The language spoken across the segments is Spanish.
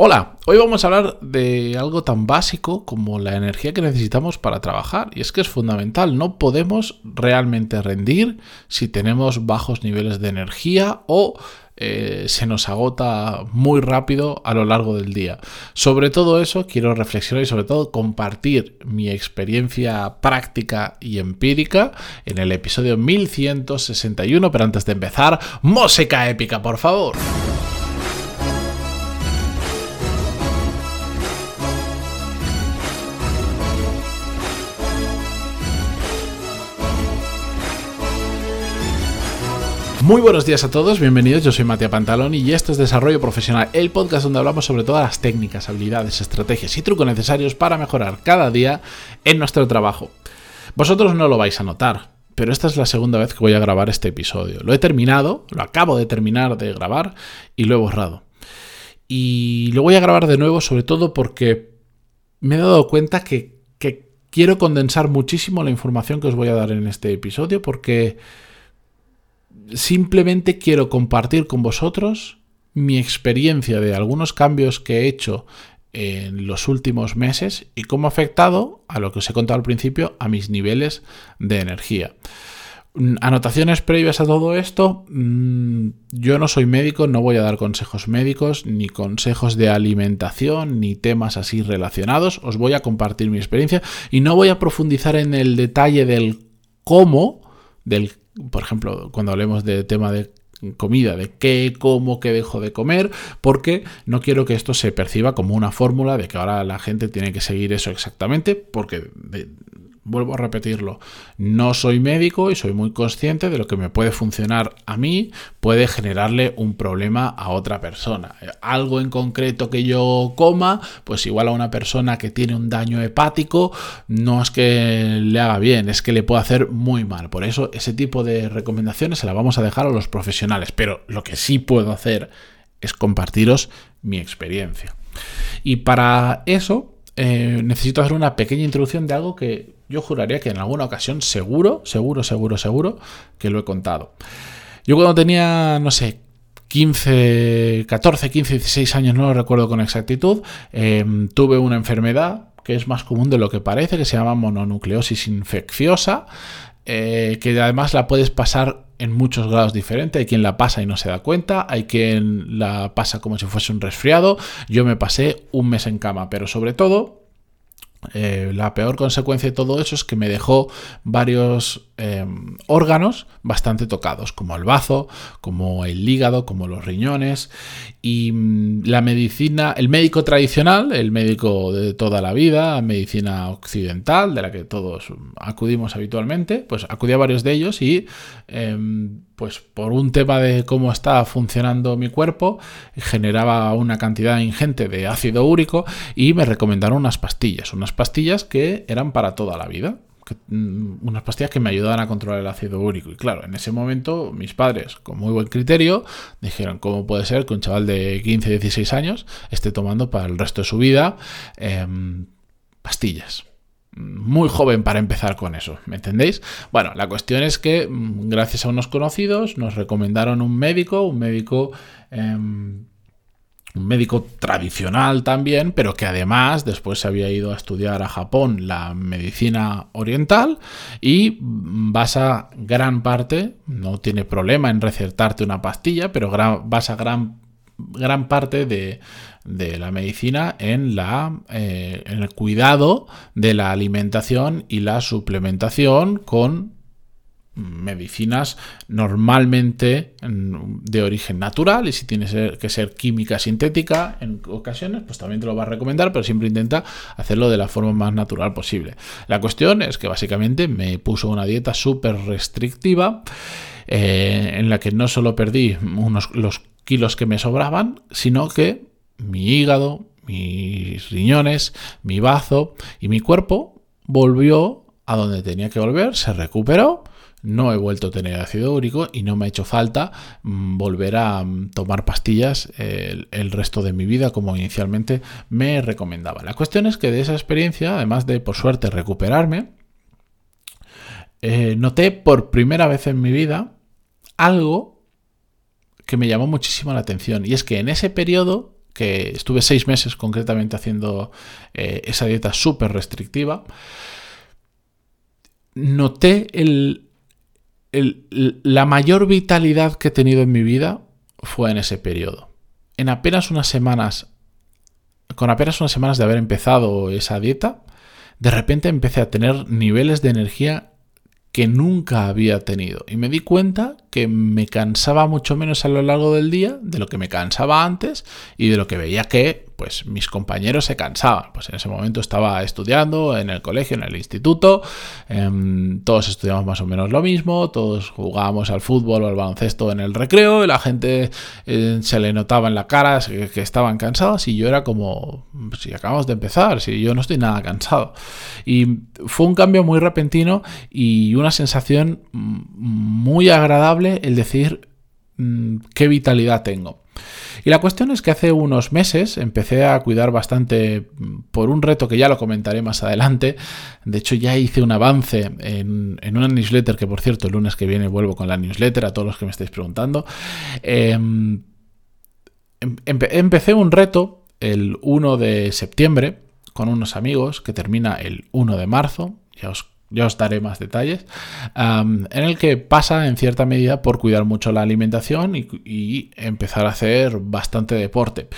Hola, hoy vamos a hablar de algo tan básico como la energía que necesitamos para trabajar. Y es que es fundamental, no podemos realmente rendir si tenemos bajos niveles de energía o eh, se nos agota muy rápido a lo largo del día. Sobre todo eso quiero reflexionar y sobre todo compartir mi experiencia práctica y empírica en el episodio 1161. Pero antes de empezar, música épica, por favor. Muy buenos días a todos, bienvenidos, yo soy Matías Pantalón y esto es Desarrollo Profesional, el podcast donde hablamos sobre todas las técnicas, habilidades, estrategias y trucos necesarios para mejorar cada día en nuestro trabajo. Vosotros no lo vais a notar, pero esta es la segunda vez que voy a grabar este episodio. Lo he terminado, lo acabo de terminar de grabar y lo he borrado. Y lo voy a grabar de nuevo sobre todo porque me he dado cuenta que, que quiero condensar muchísimo la información que os voy a dar en este episodio porque simplemente quiero compartir con vosotros mi experiencia de algunos cambios que he hecho en los últimos meses y cómo ha afectado a lo que os he contado al principio a mis niveles de energía. Mm, anotaciones previas a todo esto, mm, yo no soy médico, no voy a dar consejos médicos, ni consejos de alimentación, ni temas así relacionados, os voy a compartir mi experiencia y no voy a profundizar en el detalle del cómo, del por ejemplo, cuando hablemos de tema de comida, de qué como, qué dejo de comer, porque no quiero que esto se perciba como una fórmula de que ahora la gente tiene que seguir eso exactamente, porque vuelvo a repetirlo, no soy médico y soy muy consciente de lo que me puede funcionar a mí, puede generarle un problema a otra persona. Algo en concreto que yo coma, pues igual a una persona que tiene un daño hepático, no es que le haga bien, es que le puede hacer muy mal. Por eso ese tipo de recomendaciones se las vamos a dejar a los profesionales, pero lo que sí puedo hacer es compartiros mi experiencia. Y para eso eh, necesito hacer una pequeña introducción de algo que yo juraría que en alguna ocasión seguro, seguro, seguro, seguro que lo he contado. Yo cuando tenía, no sé, 15, 14, 15, 16 años, no lo recuerdo con exactitud, em, tuve una enfermedad que es más común de lo que parece, que se llama mononucleosis infecciosa, eh, que además la puedes pasar en muchos grados diferentes. Hay quien la pasa y no se da cuenta, hay quien la pasa como si fuese un resfriado. Yo me pasé un mes en cama, pero sobre todo eh, la peor consecuencia de todo eso es que me dejó varios em, órganos bastante tocados, como el bazo, como el hígado, como los riñones. Y mm, la medicina, el médico tradicional, el médico de toda la vida, medicina occidental, de la que todos acudimos habitualmente, pues acudí a varios de ellos y em, pues por un tema de cómo está funcionando mi cuerpo, generaba una cantidad ingente de ácido úrico y me recomendaron unas pastillas, unas pastillas que eran para toda la vida. Mm, unas pastillas que me ayudaban a controlar el ácido úrico. Y claro, en ese momento mis padres, con muy buen criterio, dijeron, ¿cómo puede ser que un chaval de 15, 16 años esté tomando para el resto de su vida em, pastillas? muy joven para empezar con eso, ¿me entendéis? Bueno, la cuestión es que mm, gracias a unos conocidos nos recomendaron un médico, un médico... Em, un médico tradicional también, pero que además después se había ido a estudiar a Japón la medicina oriental y basa gran parte, no tiene problema en recetarte una pastilla, pero basa gran gran parte de, la medicina en, la, eh, en el cuidado de la alimentación y la suplementación con medicinas normalmente de origen natural y si tiene que ser química sintética en ocasiones, pues también te lo va a recomendar, pero siempre intenta hacerlo de la forma más natural posible. La cuestión es que básicamente me puso una dieta súper restrictiva eh, en la que no solo perdí unos, los kilos que me sobraban, sino que mi hígado, mis riñones, mi bazo y mi cuerpo volvió a donde tenía que volver, se recuperó, no he vuelto a tener ácido úrico y no me ha hecho falta mm, volver a mm, tomar pastillas el, resto de mi vida como inicialmente me recomendaba. La cuestión es que de esa experiencia, además de por suerte recuperarme, eh, noté por primera vez en mi vida algo que me llamó muchísimo la atención. Y es que en ese periodo que estuve seis meses concretamente haciendo eh, esa dieta súper restrictiva, noté la mayor vitalidad que he tenido en mi vida fue en ese periodo. En apenas unas semanas, con apenas unas semanas de haber empezado esa dieta, de repente empecé a tener niveles de energía que nunca había tenido. Y me di cuenta que me cansaba mucho menos a lo largo del día de lo que me cansaba antes y de lo que veía que pues mis compañeros se cansaban. Pues en ese momento estaba estudiando en el colegio, en el instituto, em, todos estudiamos más o menos lo mismo, todos jugábamos al fútbol o al baloncesto en el recreo, y la gente eh, se le notaba en la cara que, estaban cansados y yo era como, si acabamos de empezar, si yo no estoy nada cansado. Y fue un cambio muy repentino y una sensación muy agradable el decir mm, qué vitalidad tengo. Y la cuestión es que hace unos meses empecé a cuidar bastante mm, por un reto que ya lo comentaré más adelante. De hecho, ya hice un avance en, una newsletter, que por cierto, el lunes que viene vuelvo con la newsletter a todos los que me estáis preguntando. Em, em, empecé un reto el 1 de septiembre con unos amigos que termina el 1 de marzo. Ya os ya os daré más detalles, en el que pasa en cierta medida por cuidar mucho la alimentación y, empezar a hacer bastante deporte.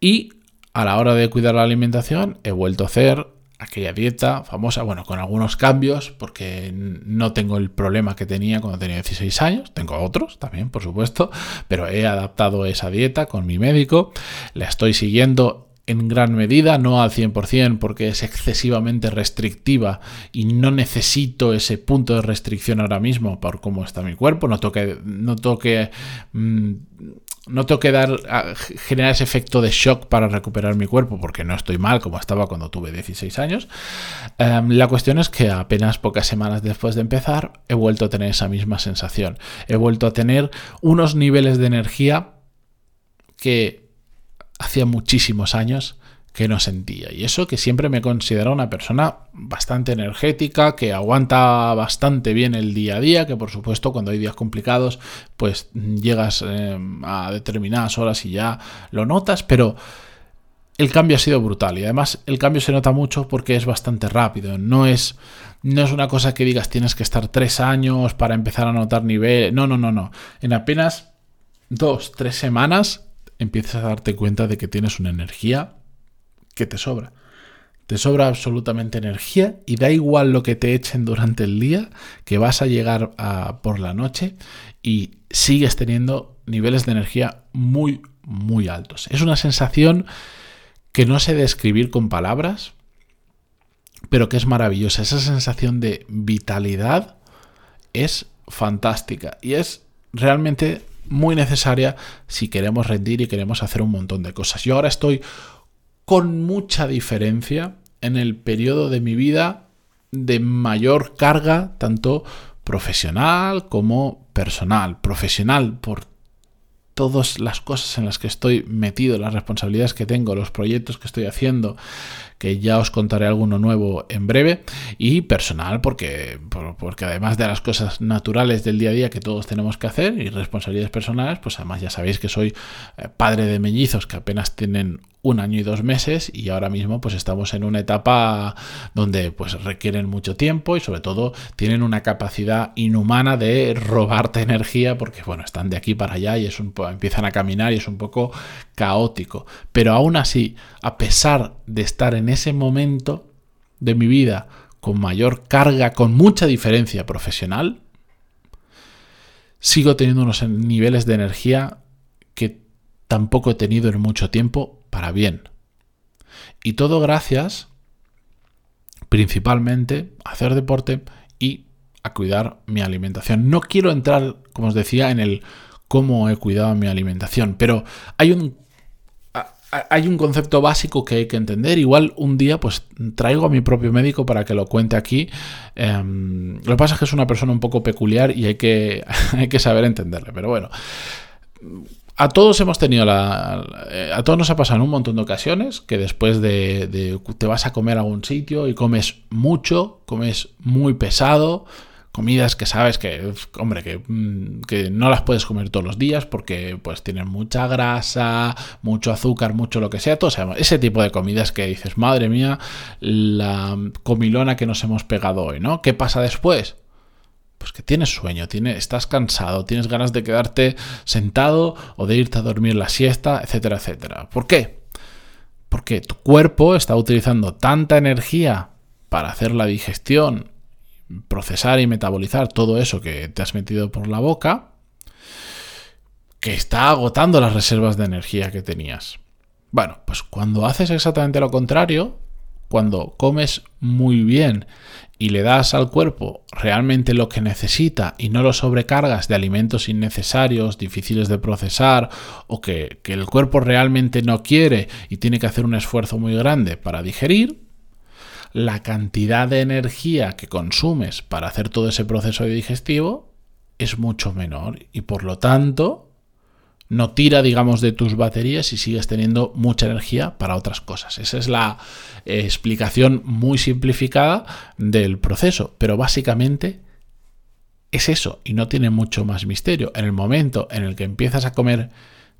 Y a la hora de cuidar la alimentación he vuelto a hacer aquella dieta famosa, bueno, con algunos cambios, porque no tengo el problema que tenía cuando tenía 16 años, tengo otros también, por supuesto, pero he adaptado esa dieta con mi médico, la estoy siguiendo en gran medida, no al 100% porque es excesivamente restrictiva y no necesito ese punto de restricción ahora mismo por cómo está mi cuerpo, no tengo que, no mm, no tengo que dar, generar ese efecto de shock para recuperar mi cuerpo porque no estoy mal como estaba cuando tuve 16 años. Em, la cuestión es que apenas pocas semanas después de empezar he vuelto a tener esa misma sensación. He vuelto a tener unos niveles de energía que hacía muchísimos años que no sentía. Y eso que siempre me considero una persona bastante energética, que aguanta bastante bien el día a día, que por supuesto cuando hay días complicados, pues llegas eh, a determinadas horas y ya lo notas, pero el cambio ha sido brutal y además el cambio se nota mucho porque es bastante rápido. No es, no es una cosa que digas tienes que estar tres años para empezar a notar nivel. No, no, no, no. En apenas dos, tres semanas empiezas a darte cuenta de que tienes una energía que te sobra. Te sobra absolutamente energía y da igual lo que te echen durante el día, que vas a llegar a, por la noche y sigues teniendo niveles de energía muy, muy altos. Es una sensación que no sé describir con palabras, pero que es maravillosa. Esa sensación de vitalidad es fantástica y es realmente muy necesaria si queremos rendir y queremos hacer un montón de cosas. Yo ahora estoy con mucha diferencia en el periodo de mi vida de mayor carga, tanto profesional como personal. Profesional por todas las cosas en las que estoy metido, las responsabilidades que tengo, los proyectos que estoy haciendo, que ya os contaré alguno nuevo en breve, y personal, porque, porque además de las cosas naturales del día a día que todos tenemos que hacer y responsabilidades personales, pues además ya sabéis que soy eh, padre de mellizos que apenas tienen un año y dos meses y ahora mismo pues estamos en una etapa donde pues requieren mucho tiempo y sobre todo tienen una capacidad inhumana de robarte energía porque bueno están de aquí para allá y es un, empiezan a caminar y es un poco caótico. Pero aún así a pesar de estar en ese momento de mi vida con mayor carga con mucha diferencia profesional sigo teniendo unos niveles de energía que tampoco he tenido en mucho tiempo para bien. Y todo gracias principalmente a hacer deporte y a cuidar mi alimentación. No quiero entrar, como os decía, en el cómo he cuidado mi alimentación, pero hay un hay un concepto básico que hay que entender. Igual un día pues traigo a mi propio médico para que lo cuente aquí. Em, lo que pasa es que es una persona un poco peculiar y hay que, hay que saber entenderle. Pero bueno, a todos hemos tenido la. Eh, a todos nos ha pasado en un montón de ocasiones que después de, te vas a comer a algún sitio y comes mucho, comes muy pesado, comidas que sabes que, hombre, que, mm, que, no las puedes comer todos los días porque pues tienen mucha grasa, mucho azúcar, mucho lo que sea, todo ese tipo de comidas que dices, madre mía, la comilona que nos hemos pegado hoy, ¿no? ¿Qué pasa después? Pues que tienes sueño, tienes, estás cansado, tienes ganas de quedarte sentado o de irte a dormir la siesta, etcétera, etcétera. ¿Por qué? Porque tu cuerpo está utilizando tanta energía para hacer la digestión, procesar y metabolizar todo eso que te has metido por la boca, que está agotando las reservas de energía que tenías. Bueno, pues cuando haces exactamente lo contrario, cuando comes muy bien y le das al cuerpo realmente lo que necesita y no lo sobrecargas de alimentos innecesarios, difíciles de procesar o que, que, el cuerpo realmente no quiere y tiene que hacer un esfuerzo muy grande para digerir, la cantidad de energía que consumes para hacer todo ese proceso digestivo es mucho menor y por lo tanto no tira, digamos, de tus baterías y sigues teniendo mucha energía para otras cosas. Esa es la eh, explicación muy simplificada del proceso, pero básicamente es eso y no tiene mucho más misterio. En el momento en el que empiezas a comer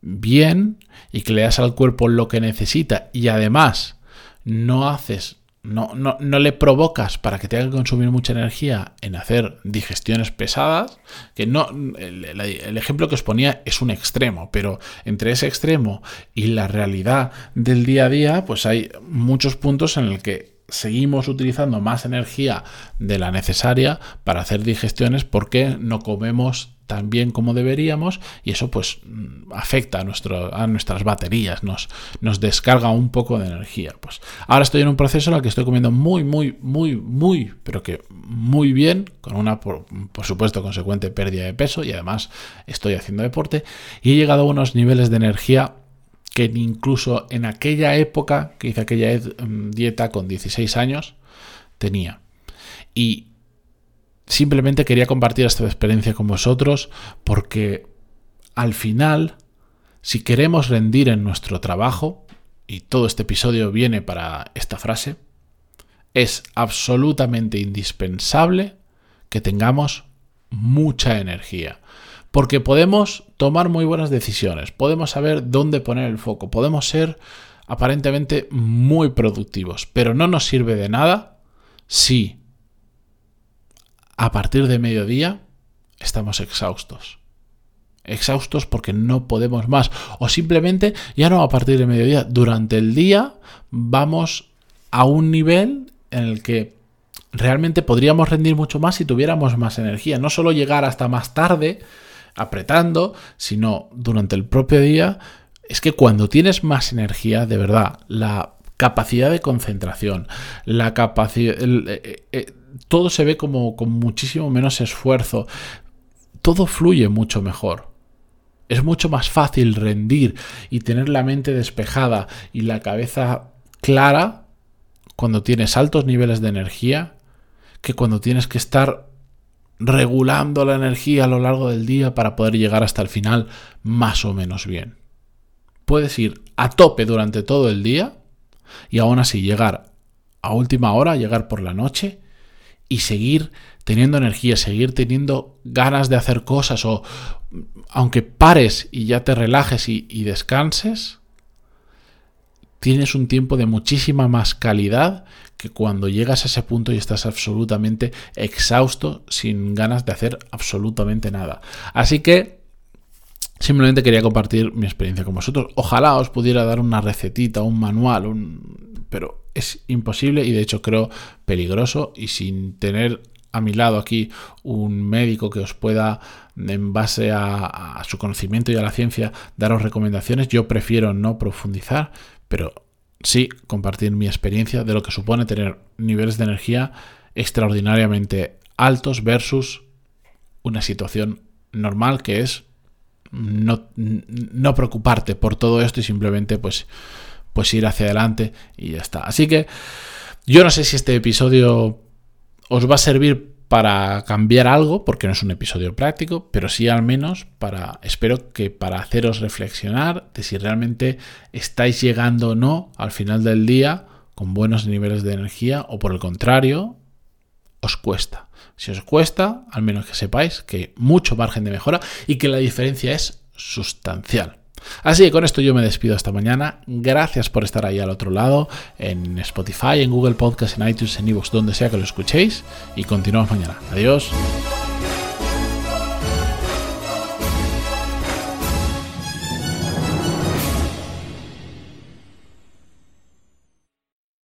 bien y que le das al cuerpo lo que necesita y además no haces no, no, no, le provocas para que tenga que consumir mucha energía en hacer digestiones pesadas, que no, el, ejemplo que os ponía es un extremo, pero entre ese extremo y la realidad del día a día, pues hay muchos puntos en el que seguimos utilizando más energía de la necesaria para hacer digestiones porque no comemos tan bien como deberíamos y eso pues mm, afecta a, a nuestras baterías, nos, nos descarga un poco de energía. Pues ahora estoy en un proceso en el que estoy comiendo muy, muy, muy, muy, pero que muy bien, con una, por, por supuesto, consecuente pérdida de peso y además estoy haciendo deporte y he llegado a unos niveles de energía que incluso en aquella época que hice aquella mm, dieta con 16 años tenía. Y simplemente quería compartir esta experiencia con vosotros porque al final, si queremos rendir en nuestro trabajo, y todo este episodio viene para esta frase, es absolutamente indispensable que tengamos mucha energía. Porque podemos tomar muy buenas decisiones, podemos saber dónde poner el foco, podemos ser aparentemente muy productivos, pero no nos sirve de nada si a partir de mediodía estamos exhaustos. Exhaustos porque no podemos más. O simplemente, ya no a partir de mediodía, durante el día vamos a un nivel en el que realmente podríamos rendir mucho más si tuviéramos más energía. No solo llegar hasta más tarde apretando, sino durante el propio día. Es que cuando tienes más energía, de verdad, la capacidad de concentración, la capacidad... todo se ve como con muchísimo menos esfuerzo. Todo fluye mucho mejor. Es mucho más fácil rendir y tener la mente despejada y la cabeza clara cuando tienes altos niveles de energía que cuando tienes que estar regulando la energía a lo largo del día para poder llegar hasta el final más o menos bien. Puedes ir a tope durante todo el día y aún así llegar a última hora, llegar por la noche y seguir teniendo energía, seguir teniendo ganas de hacer cosas o aunque pares y ya te relajes y, descanses, tienes un tiempo de muchísima más calidad que cuando llegas a ese punto y estás absolutamente exhausto, sin ganas de hacer absolutamente nada. Así que simplemente quería compartir mi experiencia con vosotros. Ojalá os pudiera dar una recetita, un manual, un... pero es imposible y de hecho creo peligroso y sin tener a mi lado aquí un médico que os pueda, en base a, su conocimiento y a la ciencia, daros recomendaciones, yo prefiero no profundizar, pero sí compartir mi experiencia de lo que supone tener niveles de energía extraordinariamente altos versus una situación normal que es no, no preocuparte por todo esto y simplemente pues pues ir hacia adelante y ya está. Así que yo no sé si este episodio os va a servir para cambiar algo, porque no es un episodio práctico, pero sí al menos para, espero que para haceros reflexionar de si realmente estáis llegando o no al final del día con buenos niveles de energía o por el contrario, os cuesta. Si os cuesta, al menos que sepáis que mucho margen de mejora y que la diferencia es sustancial. Así que con esto yo me despido esta mañana. Gracias por estar ahí al otro lado, en Spotify, en Google Podcast, en iTunes, en iVoox, donde sea que lo escuchéis. Y continuamos mañana. Adiós.